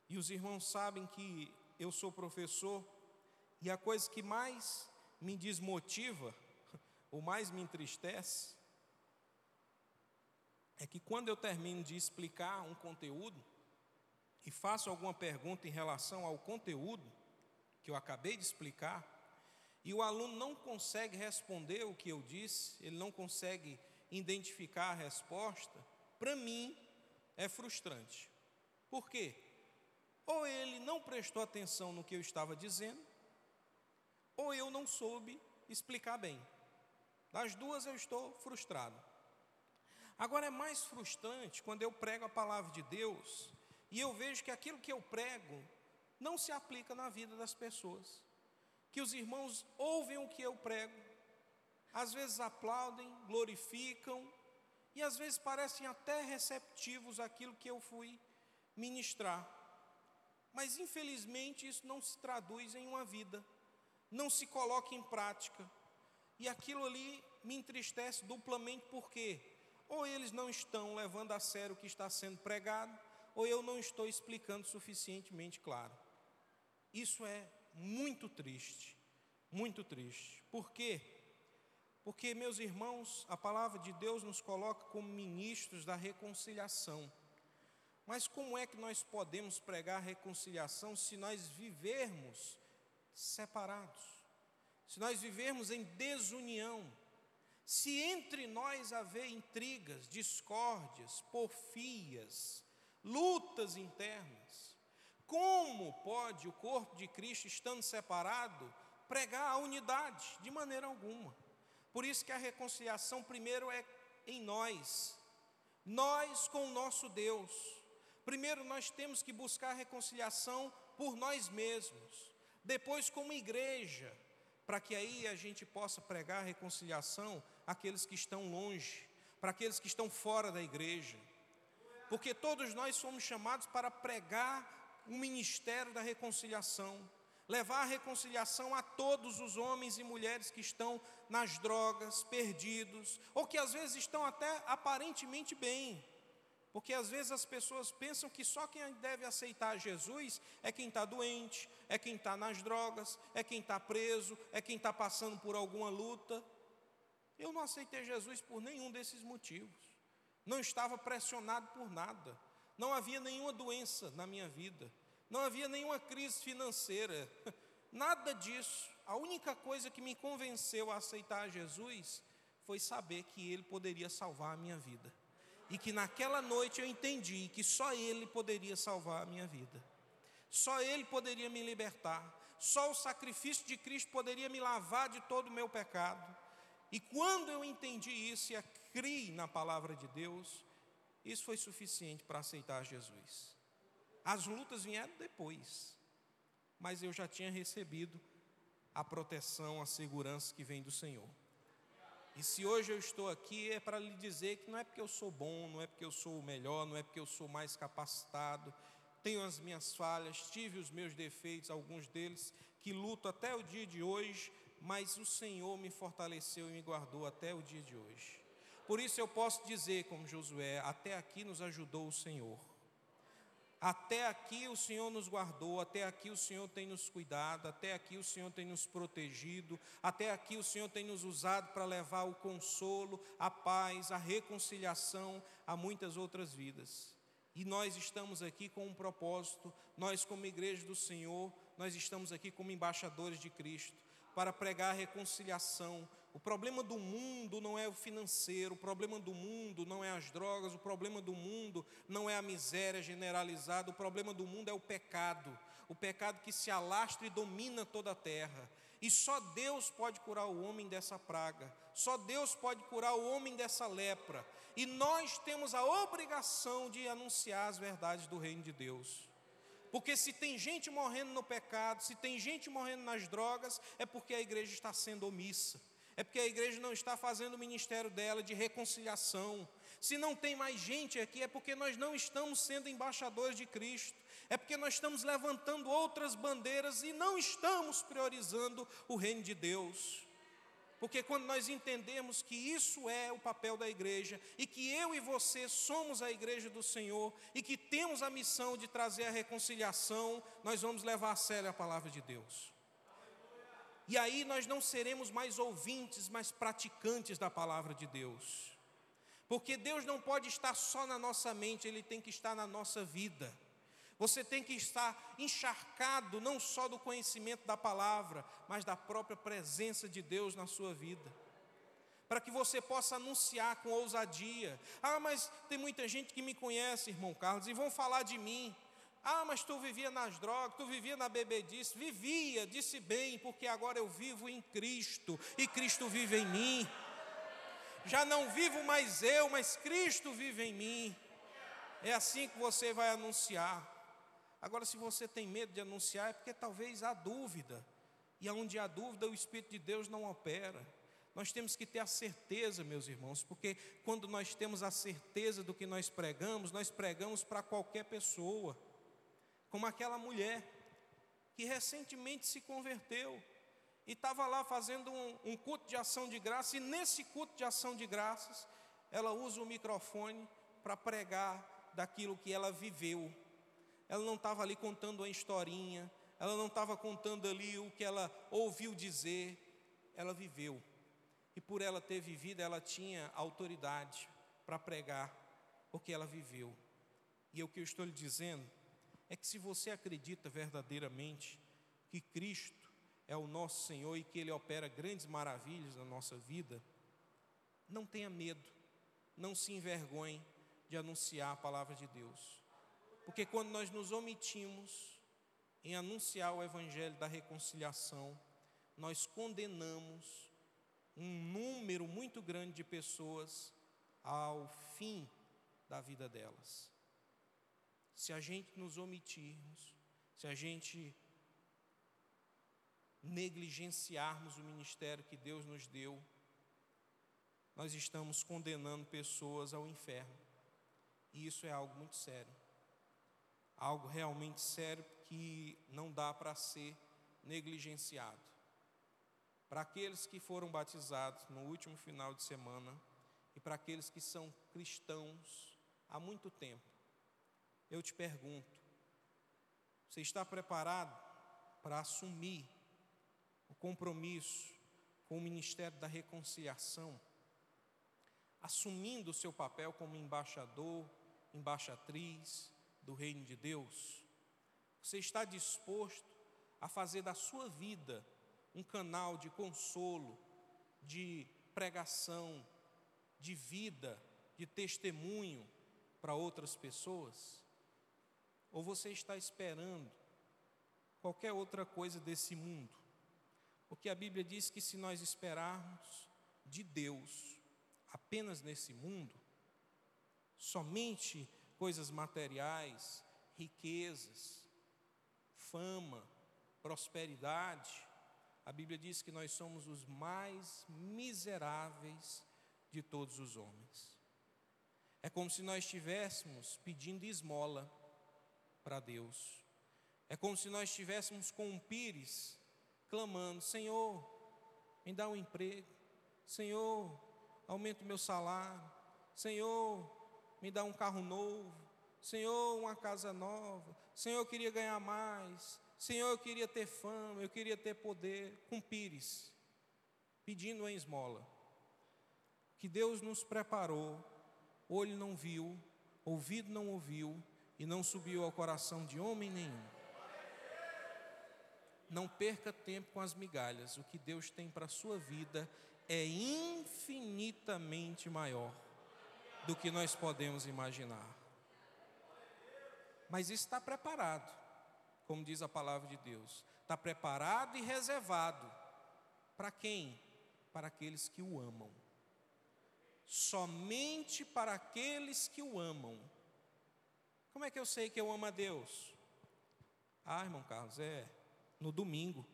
e os irmãos sabem que eu sou professor, e a coisa que mais me desmotiva, ou mais me entristece, é que quando eu termino de explicar um conteúdo, e faço alguma pergunta em relação ao conteúdo que eu acabei de explicar, e o aluno não consegue responder o que eu disse, ele não consegue identificar a resposta, para mim é frustrante. Por quê? Ou ele não prestou atenção no que eu estava dizendo, ou eu não soube explicar bem. Das duas eu estou frustrado. Agora é mais frustrante quando eu prego a palavra de Deus e eu vejo que aquilo que eu prego não se aplica na vida das pessoas. Que os irmãos ouvem o que eu prego, às vezes aplaudem, glorificam, e às vezes parecem até receptivos àquilo que eu fui ministrar. Mas infelizmente isso não se traduz em uma vida, não se coloca em prática. E aquilo ali me entristece duplamente porque ou eles não estão levando a sério o que está sendo pregado, ou eu não estou explicando suficientemente claro. Isso é muito triste, muito triste. Por quê? Porque, meus irmãos, a palavra de Deus nos coloca como ministros da reconciliação. Mas como é que nós podemos pregar reconciliação se nós vivermos separados? se nós vivermos em desunião, se entre nós haver intrigas, discórdias, porfias, lutas internas, como pode o corpo de Cristo, estando separado, pregar a unidade? De maneira alguma. Por isso que a reconciliação primeiro é em nós, nós com o nosso Deus. Primeiro nós temos que buscar a reconciliação por nós mesmos, depois como igreja, para que aí a gente possa pregar reconciliação àqueles que estão longe, para aqueles que estão fora da igreja. Porque todos nós somos chamados para pregar o ministério da reconciliação, levar a reconciliação a todos os homens e mulheres que estão nas drogas, perdidos, ou que às vezes estão até aparentemente bem, porque às vezes as pessoas pensam que só quem deve aceitar Jesus é quem está doente, é quem está nas drogas, é quem está preso, é quem está passando por alguma luta. Eu não aceitei Jesus por nenhum desses motivos. Não estava pressionado por nada. Não havia nenhuma doença na minha vida. Não havia nenhuma crise financeira. Nada disso. A única coisa que me convenceu a aceitar Jesus foi saber que Ele poderia salvar a minha vida e que naquela noite eu entendi que só Ele poderia salvar a minha vida, só Ele poderia me libertar, só o sacrifício de Cristo poderia me lavar de todo o meu pecado. E quando eu entendi isso e criei na palavra de Deus, isso foi suficiente para aceitar Jesus. As lutas vieram depois, mas eu já tinha recebido a proteção, a segurança que vem do Senhor. E se hoje eu estou aqui é para lhe dizer que não é porque eu sou bom, não é porque eu sou o melhor, não é porque eu sou mais capacitado, tenho as minhas falhas, tive os meus defeitos, alguns deles, que luto até o dia de hoje, mas o Senhor me fortaleceu e me guardou até o dia de hoje. Por isso eu posso dizer, como Josué, até aqui nos ajudou o Senhor. Até aqui o Senhor nos guardou, até aqui o Senhor tem nos cuidado, até aqui o Senhor tem nos protegido, até aqui o Senhor tem nos usado para levar o consolo, a paz, a reconciliação a muitas outras vidas. E nós estamos aqui com um propósito, nós, como igreja do Senhor, nós estamos aqui como embaixadores de Cristo, para pregar a reconciliação, o problema do mundo não é o financeiro, o problema do mundo não é as drogas, o problema do mundo não é a miséria generalizada, o problema do mundo é o pecado, o pecado que se alastra e domina toda a terra. E só Deus pode curar o homem dessa praga, só Deus pode curar o homem dessa lepra. E nós temos a obrigação de anunciar as verdades do reino de Deus. Porque se tem gente morrendo no pecado, se tem gente morrendo nas drogas, é porque a igreja está sendo omissa é porque a igreja não está fazendo o ministério dela de reconciliação. Se não tem mais gente aqui, é porque nós não estamos sendo embaixadores de Cristo, é porque nós estamos levantando outras bandeiras e não estamos priorizando o reino de Deus. Porque quando nós entendemos que isso é o papel da igreja e que eu e você somos a igreja do Senhor e que temos a missão de trazer a reconciliação, nós vamos levar a sério a palavra de Deus. E aí nós não seremos mais ouvintes, mas praticantes da palavra de Deus. Porque Deus não pode estar só na nossa mente, Ele tem que estar na nossa vida. Você tem que estar encharcado não só do conhecimento da palavra, mas da própria presença de Deus na sua vida. Para que você possa anunciar com ousadia. Ah, mas tem muita gente que me conhece, irmão Carlos, e vão falar de mim. Ah, mas tu vivia nas drogas, tu vivia na bebedice. Vivia, disse bem, porque agora eu vivo em Cristo e Cristo vive em mim. Já não vivo mais eu, mas Cristo vive em mim. É assim que você vai anunciar. Agora, se você tem medo de anunciar, é porque talvez há dúvida. E onde há dúvida, o Espírito de Deus não opera. Nós temos que ter a certeza, meus irmãos, porque quando nós temos a certeza do que nós pregamos, nós pregamos para qualquer pessoa como aquela mulher que recentemente se converteu e estava lá fazendo um, um, culto de ação de graça, e nesse culto de ação de graças, ela usa o microfone para pregar daquilo que ela viveu. Ela não estava ali contando uma historinha, ela não estava contando ali o que ela ouviu dizer, ela viveu. E por ela ter vivido, ela tinha autoridade para pregar o que ela viveu. E é o que eu estou lhe dizendo é que se você acredita verdadeiramente que Cristo é o nosso Senhor e que Ele opera grandes maravilhas na nossa vida, não tenha medo, não se envergonhe de anunciar a palavra de Deus. Porque quando nós nos omitimos em anunciar o Evangelho da reconciliação, nós condenamos um número muito grande de pessoas ao fim da vida delas. Se a gente nos omitirmos, se a gente negligenciarmos o ministério que Deus nos deu, nós estamos condenando pessoas ao inferno. E isso é algo muito sério. Algo realmente sério que não dá para ser negligenciado. Para aqueles que foram batizados no último final de semana e para aqueles que são cristãos há muito tempo, eu te pergunto: você está preparado para assumir o compromisso com o ministério da reconciliação? assumindo o seu papel como embaixador, embaixatriz do reino de Deus? Você está disposto a fazer da sua vida um canal de consolo, de pregação, de vida, de testemunho para outras pessoas? Ou você está esperando qualquer outra coisa desse mundo? Porque a Bíblia diz que se nós esperarmos de Deus, apenas nesse mundo, somente coisas materiais, riquezas, fama, prosperidade, a Bíblia diz que nós somos os mais miseráveis de todos os homens. É como se nós estivéssemos pedindo esmola para Deus. É como se nós estivéssemos com um pires clamando: Senhor, me dá um emprego. Senhor, aumenta o meu salário. Senhor, me dá um carro novo. Senhor, uma casa nova. Senhor, eu queria ganhar mais. Senhor, eu queria ter fama, eu queria ter poder. Com pires, pedindo em esmola. Que Deus nos preparou, olho não viu, ouvido não ouviu, e não subiu ao coração de homem nenhum. Não perca tempo com as migalhas. O que Deus tem para a sua vida é infinitamente maior do que nós podemos imaginar. Mas está preparado, como diz a palavra de Deus, está preparado e reservado para quem? Para aqueles que o amam. Somente para aqueles que o amam. Como é que eu sei que eu amo a Deus? Ah, irmão Carlos, é no domingo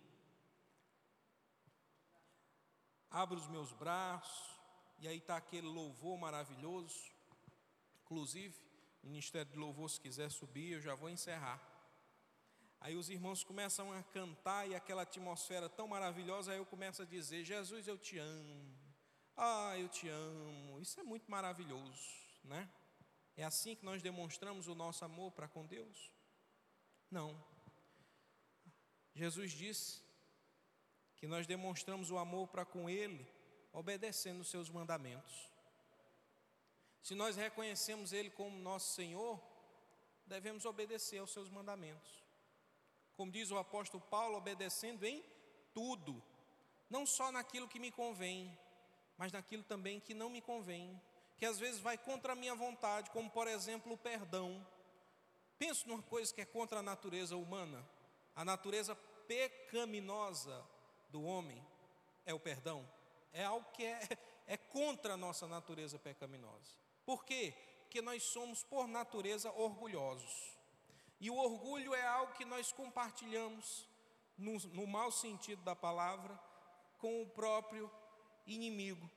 abro os meus braços, e aí está aquele louvor maravilhoso. Inclusive, Ministério de Louvor, se quiser subir, eu já vou encerrar. Aí os irmãos começam a cantar e aquela atmosfera tão maravilhosa, aí eu começo a dizer: Jesus, eu te amo. Ah, eu te amo. Isso é muito maravilhoso, né? É assim que nós demonstramos o nosso amor para com Deus? Não. Jesus disse que nós demonstramos o amor para com Ele, obedecendo os seus mandamentos. Se nós reconhecemos Ele como nosso Senhor, devemos obedecer aos seus mandamentos. Como diz o apóstolo Paulo, obedecendo em tudo, não só naquilo que me convém, mas naquilo também que não me convém, que às vezes vai contra a minha vontade, como por exemplo o perdão. Penso numa coisa que é contra a natureza humana, a natureza pecaminosa do homem é o perdão. É algo que é, é contra a nossa natureza pecaminosa. Por quê? Porque nós somos, por natureza, orgulhosos. E o orgulho é algo que nós compartilhamos, no, no mau sentido da palavra, com o próprio inimigo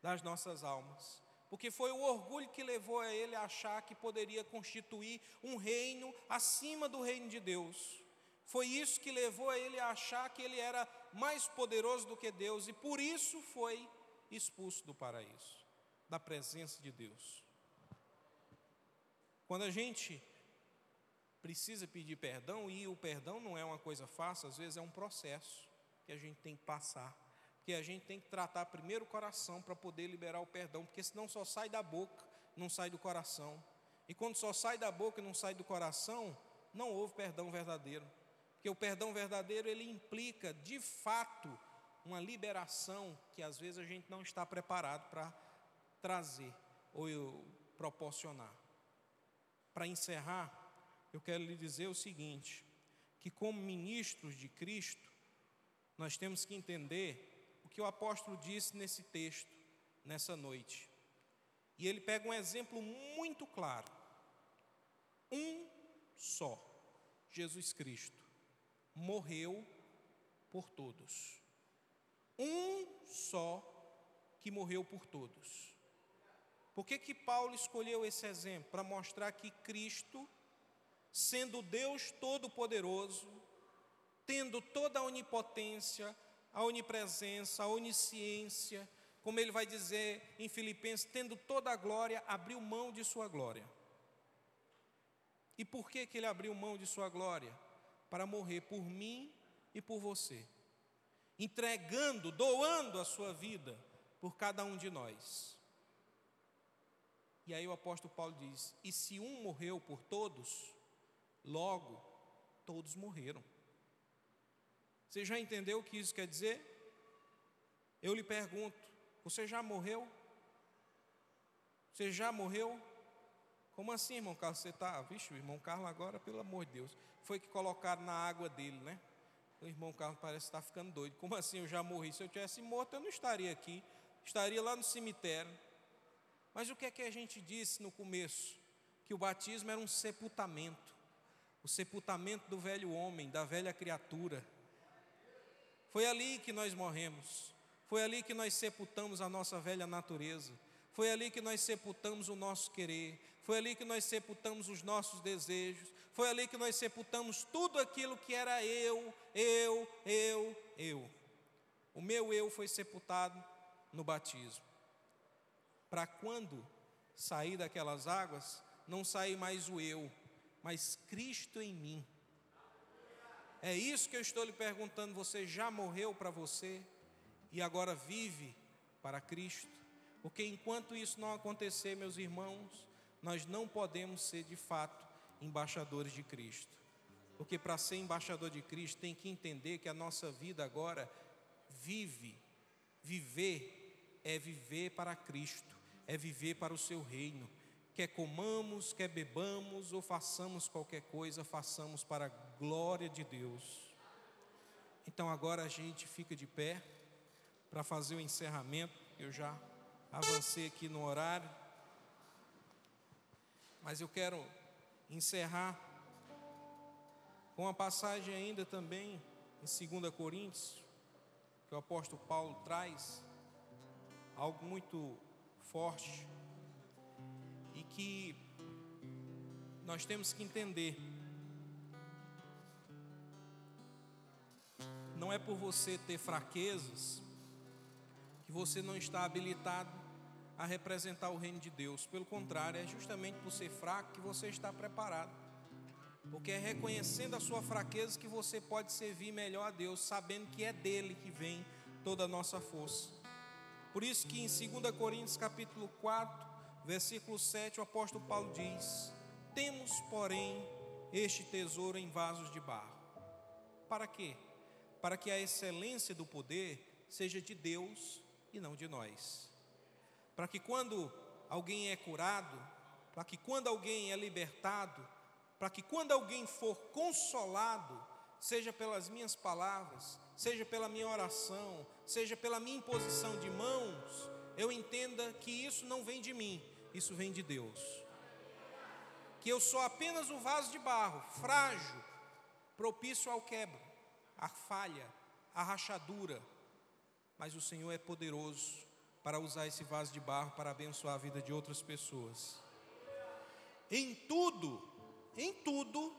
das nossas almas. Porque foi o orgulho que levou a ele a achar que poderia constituir um reino acima do reino de Deus. Foi isso que levou a ele a achar que ele era mais poderoso do que Deus e por isso foi expulso do paraíso, da presença de Deus. Quando a gente precisa pedir perdão, e o perdão não é uma coisa fácil, às vezes é um processo que a gente tem que passar, porque a gente tem que tratar primeiro o coração para poder liberar o perdão, porque senão só sai da boca, não sai do coração. E quando só sai da boca e não sai do coração, não houve perdão verdadeiro. Porque o perdão verdadeiro ele implica, de fato, uma liberação que às vezes a gente não está preparado para trazer ou proporcionar. Para encerrar, eu quero lhe dizer o seguinte: que como ministros de Cristo, nós temos que entender o que o apóstolo disse nesse texto, nessa noite. E ele pega um exemplo muito claro. Um só, Jesus Cristo, morreu por todos. Um só que morreu por todos. Por que, que Paulo escolheu esse exemplo? Para mostrar que Cristo, sendo Deus Todo-Poderoso, tendo toda a onipotência, a onipresença, a onisciência, como ele vai dizer em Filipenses, tendo toda a glória, abriu mão de sua glória. E por que, que ele abriu mão de sua glória? Para morrer por mim e por você, entregando, doando a sua vida por cada um de nós. E aí o apóstolo Paulo diz: E se um morreu por todos, logo todos morreram. Você já entendeu o que isso quer dizer? Eu lhe pergunto: você já morreu? Você já morreu? Como assim, irmão Carlos? Você está, vixe, o irmão Carlos agora, pelo amor de Deus, foi que colocaram na água dele, né? O irmão Carlos parece estar ficando doido. Como assim eu já morri? Se eu tivesse morto, eu não estaria aqui, estaria lá no cemitério. Mas o que é que a gente disse no começo? Que o batismo era um sepultamento o sepultamento do velho homem, da velha criatura. Foi ali que nós morremos, foi ali que nós sepultamos a nossa velha natureza, foi ali que nós sepultamos o nosso querer, foi ali que nós sepultamos os nossos desejos, foi ali que nós sepultamos tudo aquilo que era eu, eu, eu, eu. O meu eu foi sepultado no batismo. Para quando sair daquelas águas, não sair mais o eu, mas Cristo em mim. É isso que eu estou lhe perguntando. Você já morreu para você e agora vive para Cristo? Porque enquanto isso não acontecer, meus irmãos, nós não podemos ser de fato embaixadores de Cristo. Porque para ser embaixador de Cristo tem que entender que a nossa vida agora vive, viver é viver para Cristo é viver para o seu reino. Quer comamos, quer bebamos ou façamos qualquer coisa, façamos para a glória de Deus. Então agora a gente fica de pé para fazer o encerramento. Eu já avancei aqui no horário. Mas eu quero encerrar com uma passagem ainda também em 2 Coríntios, que o apóstolo Paulo traz, algo muito forte que nós temos que entender. Não é por você ter fraquezas que você não está habilitado a representar o reino de Deus. Pelo contrário, é justamente por ser fraco que você está preparado. Porque é reconhecendo a sua fraqueza que você pode servir melhor a Deus, sabendo que é dele que vem toda a nossa força. Por isso que em 2 Coríntios capítulo 4, versículo 7, o apóstolo Paulo diz: Temos, porém, este tesouro em vasos de barro. Para quê? Para que a excelência do poder seja de Deus e não de nós. Para que quando alguém é curado, para que quando alguém é libertado, para que quando alguém for consolado, seja pelas minhas palavras, seja pela minha oração, seja pela minha imposição de mãos, eu entenda que isso não vem de mim, isso vem de Deus. Que eu sou apenas um vaso de barro, frágil, propício ao quebro, à falha, à rachadura, mas o Senhor é poderoso para usar esse vaso de barro para abençoar a vida de outras pessoas. Em tudo, em tudo,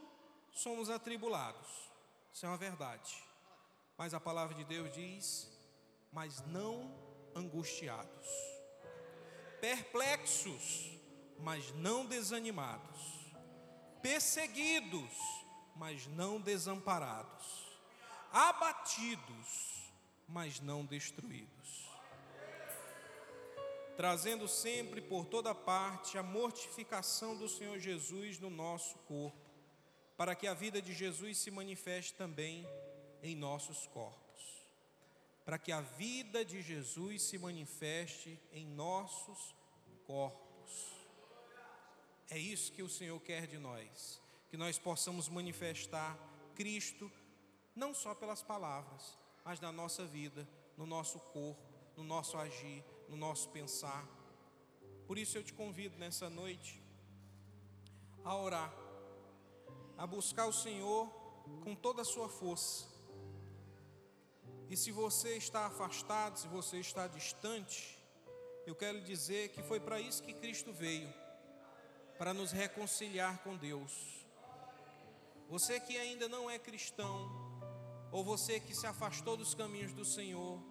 somos atribulados, isso é uma verdade. Mas a palavra de Deus diz: mas não angustiados, perplexos, mas não desanimados, perseguidos, mas não desamparados, abatidos, mas não destruídos, trazendo sempre por toda parte a mortificação do Senhor Jesus no nosso corpo para que a vida de Jesus se manifeste também em nossos corpos. Para que a vida de Jesus se manifeste em nossos corpos. É isso que o Senhor quer de nós, que nós possamos manifestar Cristo não só pelas palavras, mas na nossa vida, no nosso corpo, no nosso agir, no nosso pensar. Por isso eu te convido nessa noite a orar, a buscar o Senhor com toda a sua força. E se você está afastado, se você está distante, eu quero dizer que foi para isso que Cristo veio para nos reconciliar com Deus. Você que ainda não é cristão, ou você que se afastou dos caminhos do Senhor,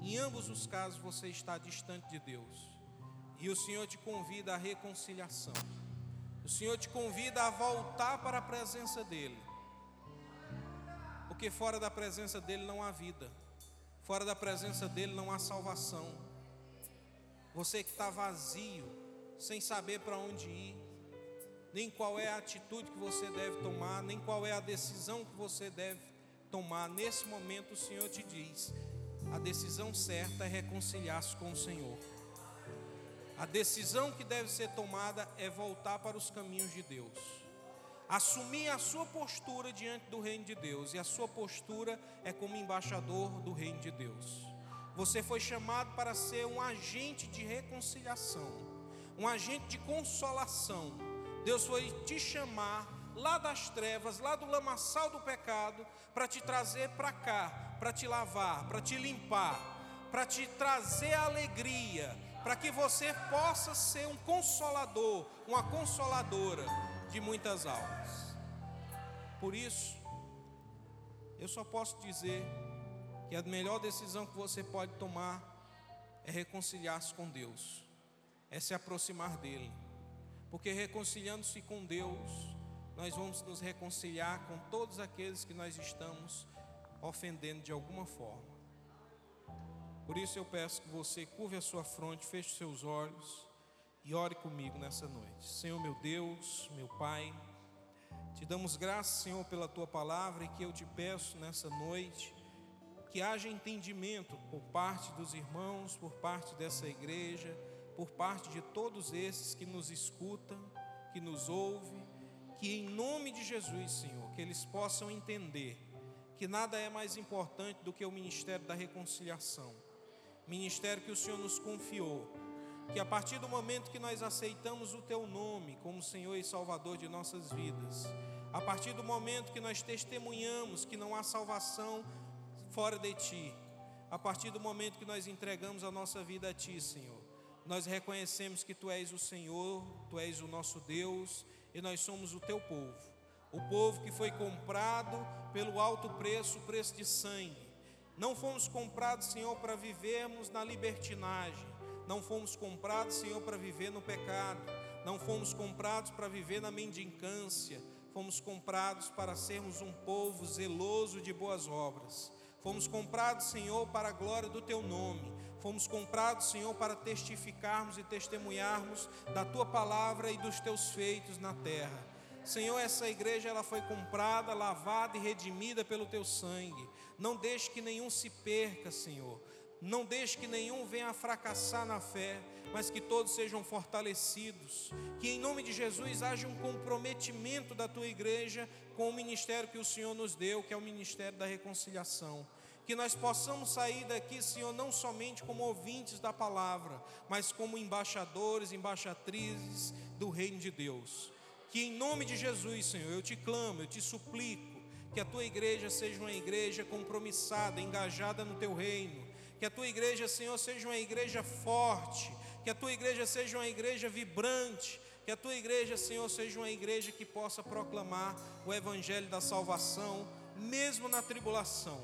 em ambos os casos você está distante de Deus. E o Senhor te convida à reconciliação. O Senhor te convida a voltar para a presença dEle. Porque fora da presença dEle não há vida. Fora da presença dEle não há salvação. Você que está vazio, sem saber para onde ir, nem qual é a atitude que você deve tomar, nem qual é a decisão que você deve tomar. Nesse momento, o Senhor te diz: a decisão certa é reconciliar-se com o Senhor. A decisão que deve ser tomada é voltar para os caminhos de Deus. Assumir a sua postura diante do reino de Deus, e a sua postura é como embaixador do reino de Deus. Você foi chamado para ser um agente de reconciliação, um agente de consolação. Deus foi te chamar lá das trevas, lá do lamaçal do pecado, para te trazer para cá, para te lavar, para te limpar, para te trazer alegria, para que você possa ser um consolador, uma consoladora de muitas almas. Por isso, eu só posso dizer que a melhor decisão que você pode tomar é reconciliar-se com Deus, é se aproximar dEle, porque reconciliando-se com Deus, nós vamos nos reconciliar com todos aqueles que nós estamos ofendendo de alguma forma. Por isso eu peço que você curve a sua fronte, feche os seus olhos e ore comigo nessa noite. Senhor meu Deus, meu Pai, te damos graças, Senhor, pela tua palavra e que eu te peço nessa noite que haja entendimento por parte dos irmãos, por parte dessa igreja, por parte de todos esses que nos escutam, que nos ouvem, que em nome de Jesus, Senhor, que eles possam entender que nada é mais importante do que o ministério da reconciliação. Ministério que o Senhor nos confiou. Que a partir do momento que nós aceitamos o Teu nome como Senhor e Salvador de nossas vidas, a partir do momento que nós testemunhamos que não há salvação fora de Ti, a partir do momento que nós entregamos a nossa vida a Ti, Senhor, nós reconhecemos que Tu és o Senhor, Tu és o nosso Deus e nós somos o Teu povo o povo que foi comprado pelo alto preço, preço de sangue. Não fomos comprados, Senhor, para vivermos na libertinagem. Não fomos comprados, Senhor, para viver no pecado. Não fomos comprados para viver na mendicância. Fomos comprados para sermos um povo zeloso de boas obras. Fomos comprados, Senhor, para a glória do Teu nome. Fomos comprados, Senhor, para testificarmos e testemunharmos da Tua palavra e dos Teus feitos na terra. Senhor, essa igreja ela foi comprada, lavada e redimida pelo teu sangue. Não deixe que nenhum se perca, Senhor. Não deixe que nenhum venha a fracassar na fé, mas que todos sejam fortalecidos. Que em nome de Jesus haja um comprometimento da tua igreja com o ministério que o Senhor nos deu, que é o ministério da reconciliação. Que nós possamos sair daqui, Senhor, não somente como ouvintes da palavra, mas como embaixadores, embaixatrizes do reino de Deus. Que em nome de Jesus, Senhor, eu te clamo, eu te suplico, que a tua igreja seja uma igreja compromissada, engajada no teu reino. Que a tua igreja, Senhor, seja uma igreja forte. Que a tua igreja seja uma igreja vibrante. Que a tua igreja, Senhor, seja uma igreja que possa proclamar o evangelho da salvação, mesmo na tribulação.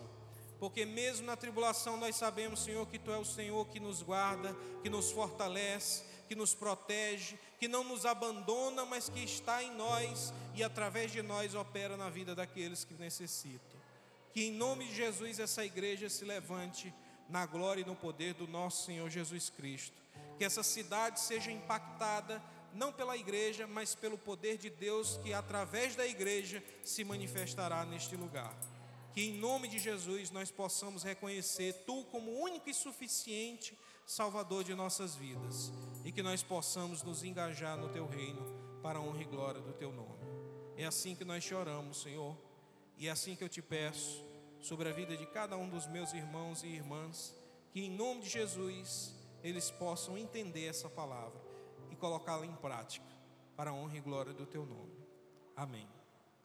Porque mesmo na tribulação nós sabemos, Senhor, que tu é o Senhor que nos guarda, que nos fortalece, que nos protege, que não nos abandona, mas que está em nós e através de nós opera na vida daqueles que necessitam. Que em nome de Jesus essa igreja se levante na glória e no poder do nosso Senhor Jesus Cristo. Que essa cidade seja impactada não pela igreja, mas pelo poder de Deus que através da igreja se manifestará neste lugar. Que em nome de Jesus nós possamos reconhecer Tu como único e suficiente Salvador de nossas vidas e que nós possamos nos engajar no Teu reino para a honra e glória do Teu nome. É assim que nós choramos, Senhor, e é assim que eu te peço sobre a vida de cada um dos meus irmãos e irmãs, que em nome de Jesus eles possam entender essa palavra e colocá-la em prática para a honra e glória do teu nome. Amém.